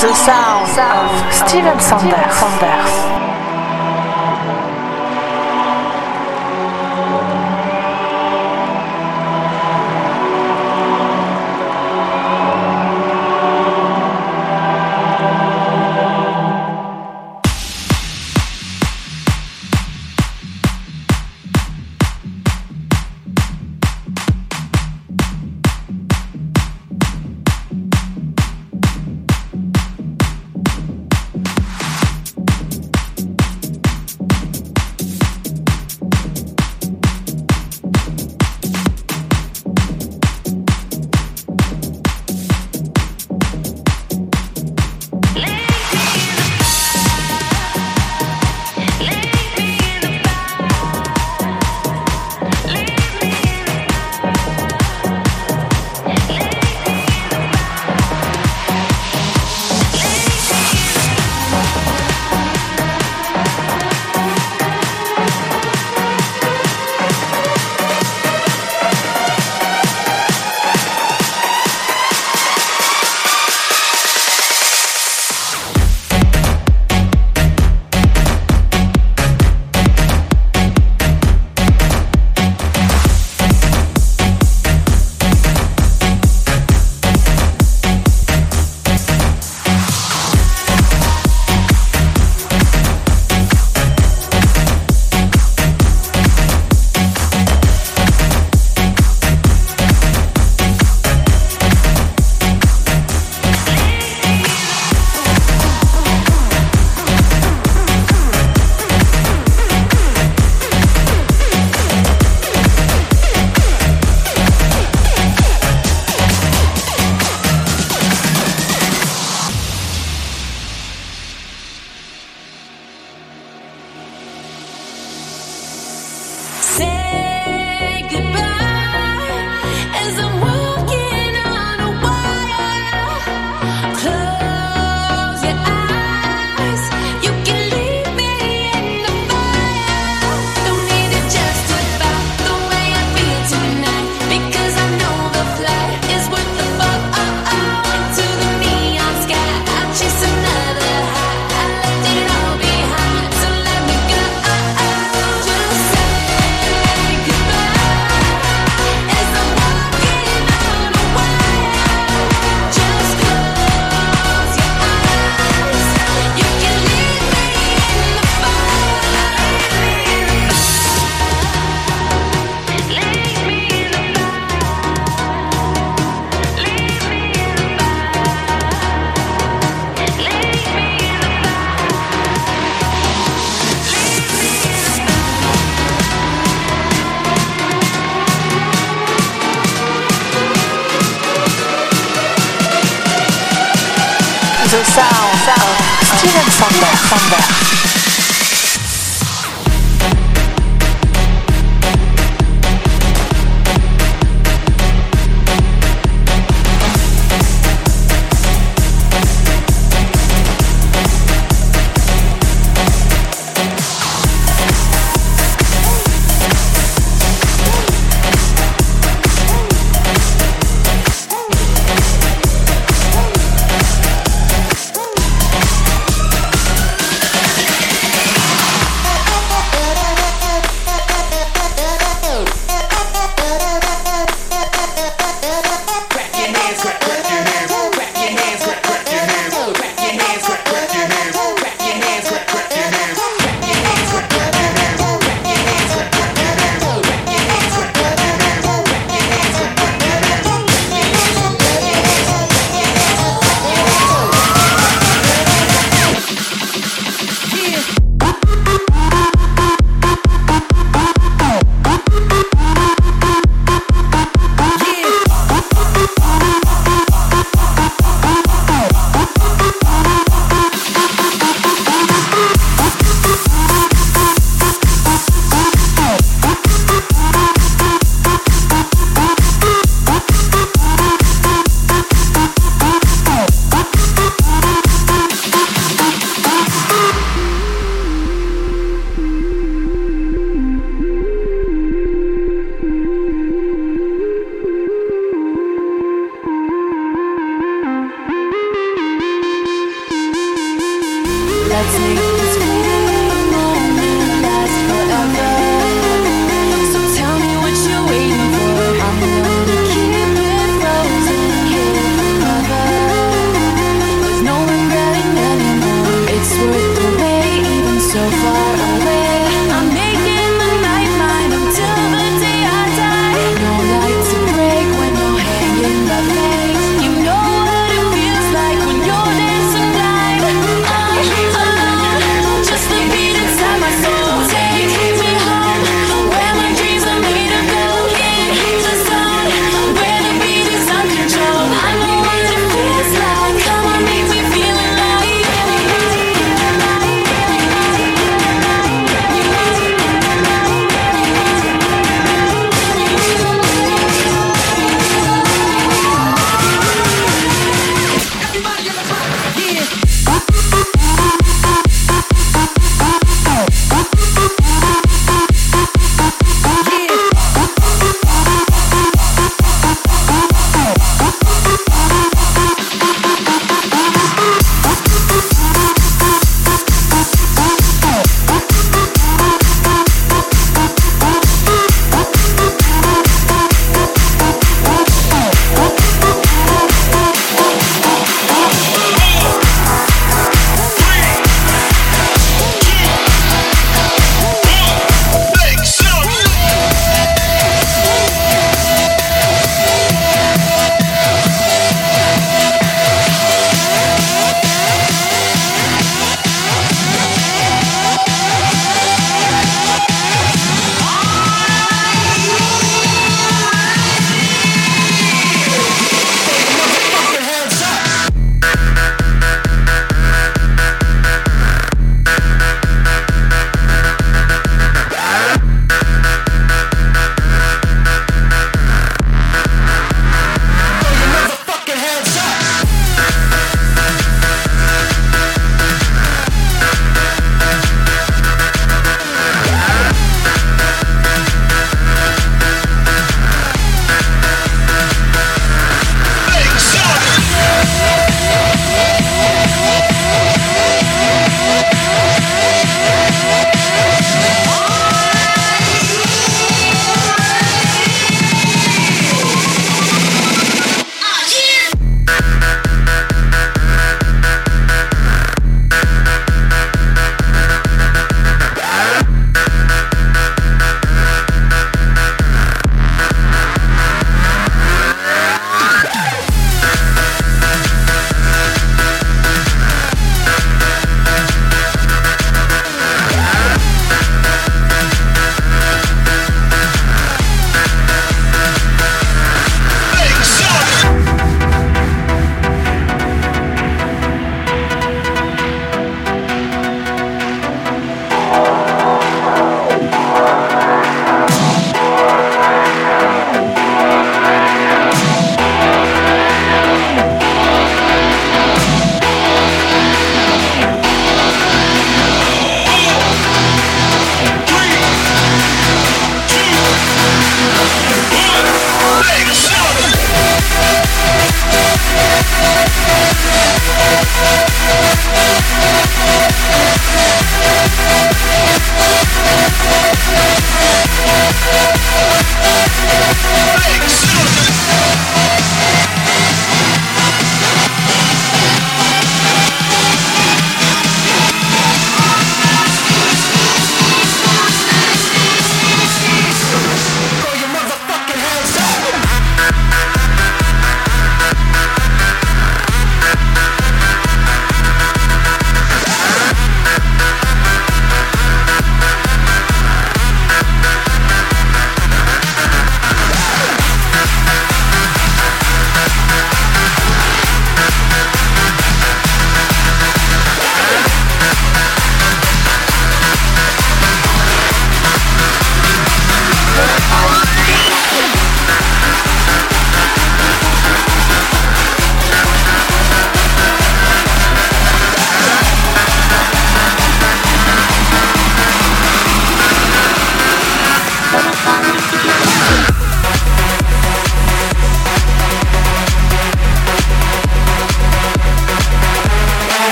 The sound of Steven Sanders. I could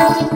Música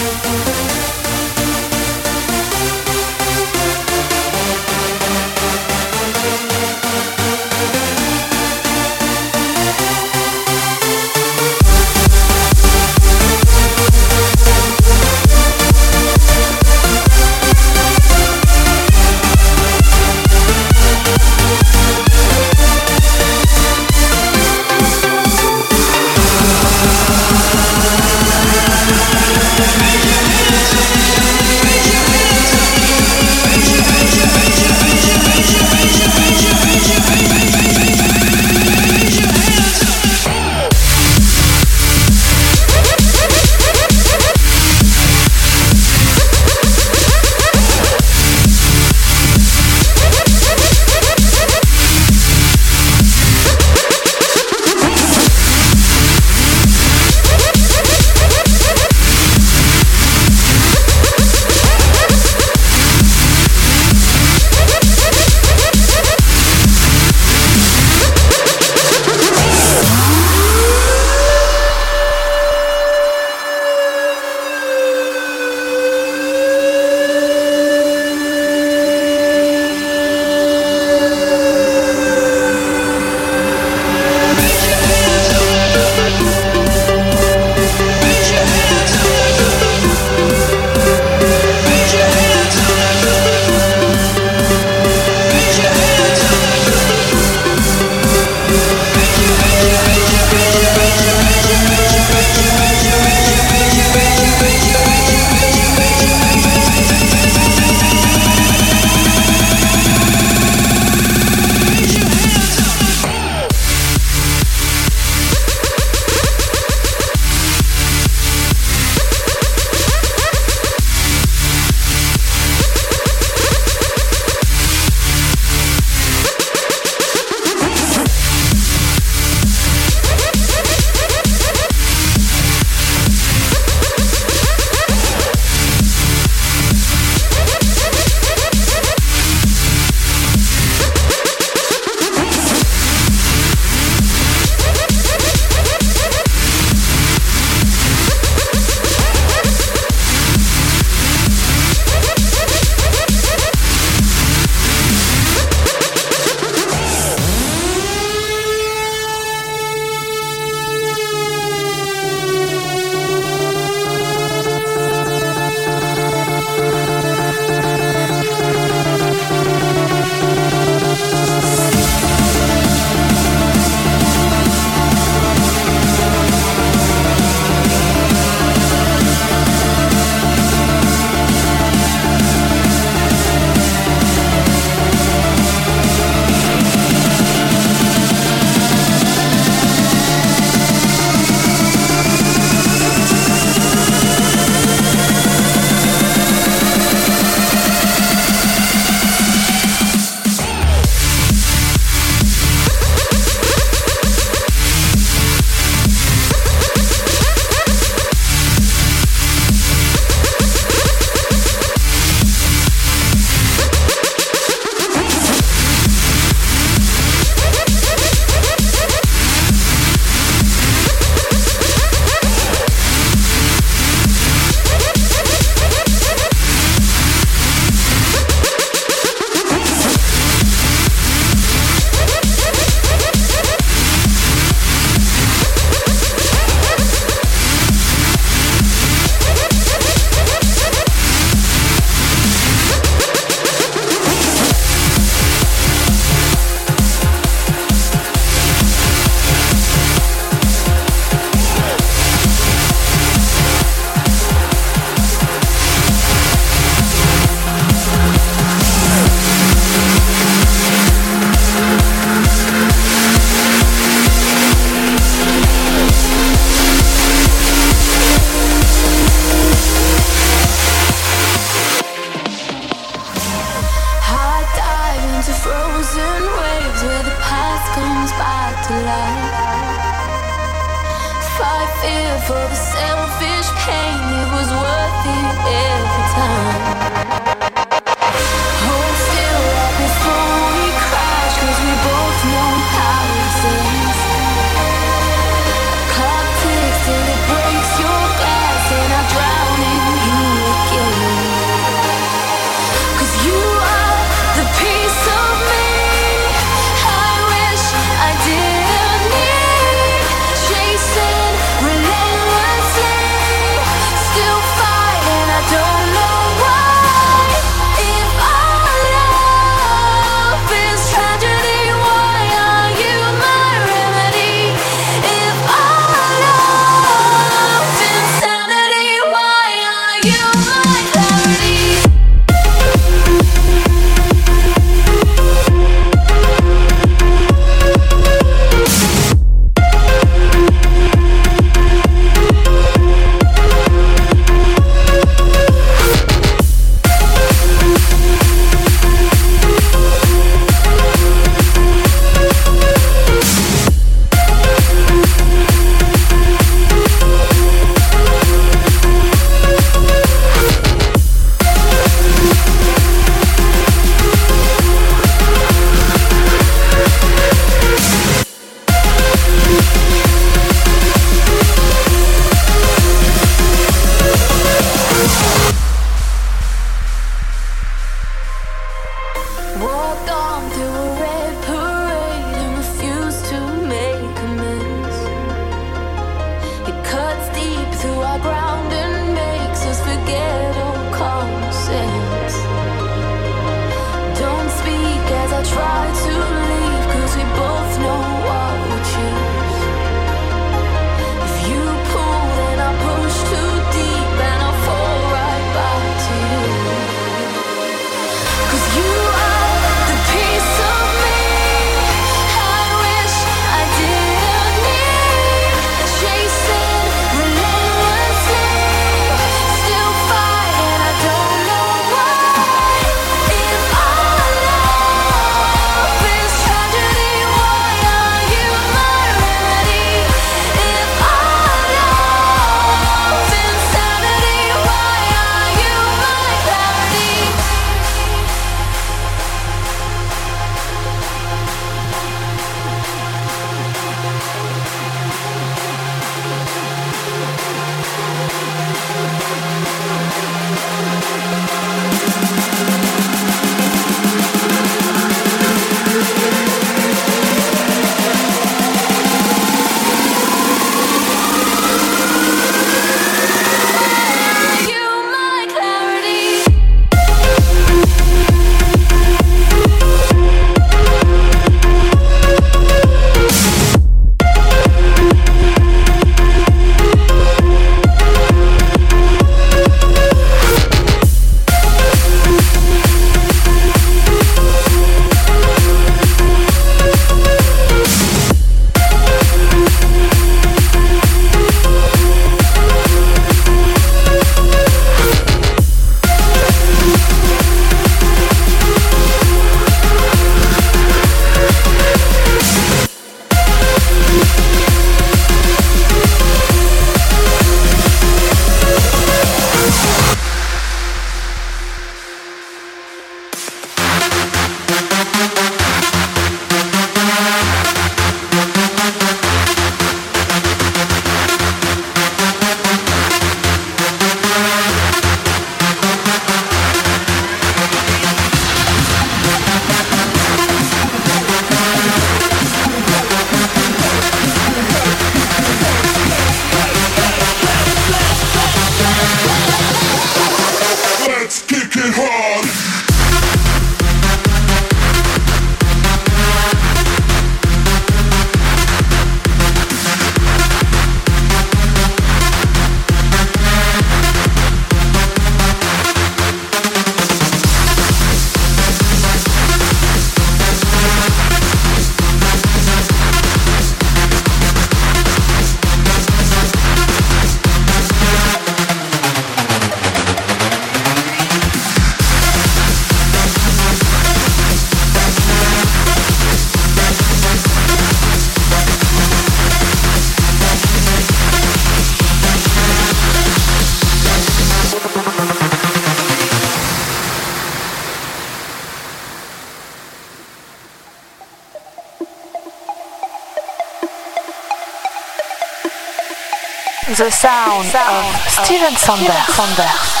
The sound of Steven Sanders. Party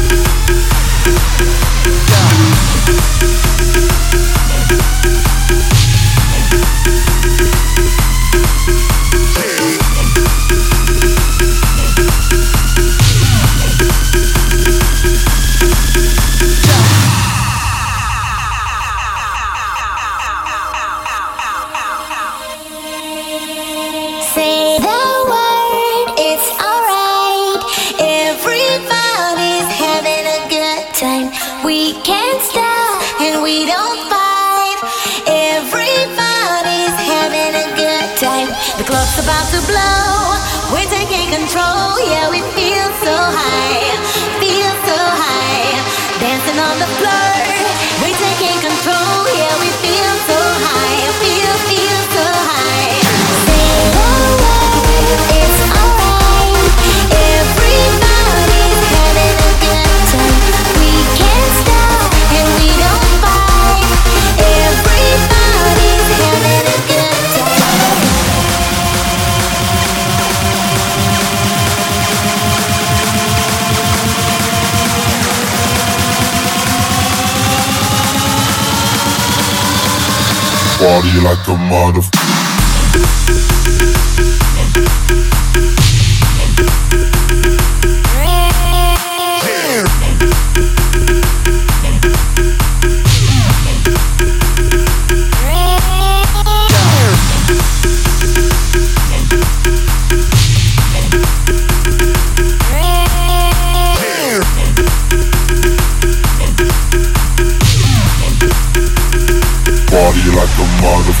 Yeah. Party like a motherfucker. Party like a motherfucker.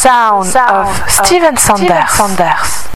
The sound, of, Steven Sanders. Sanders.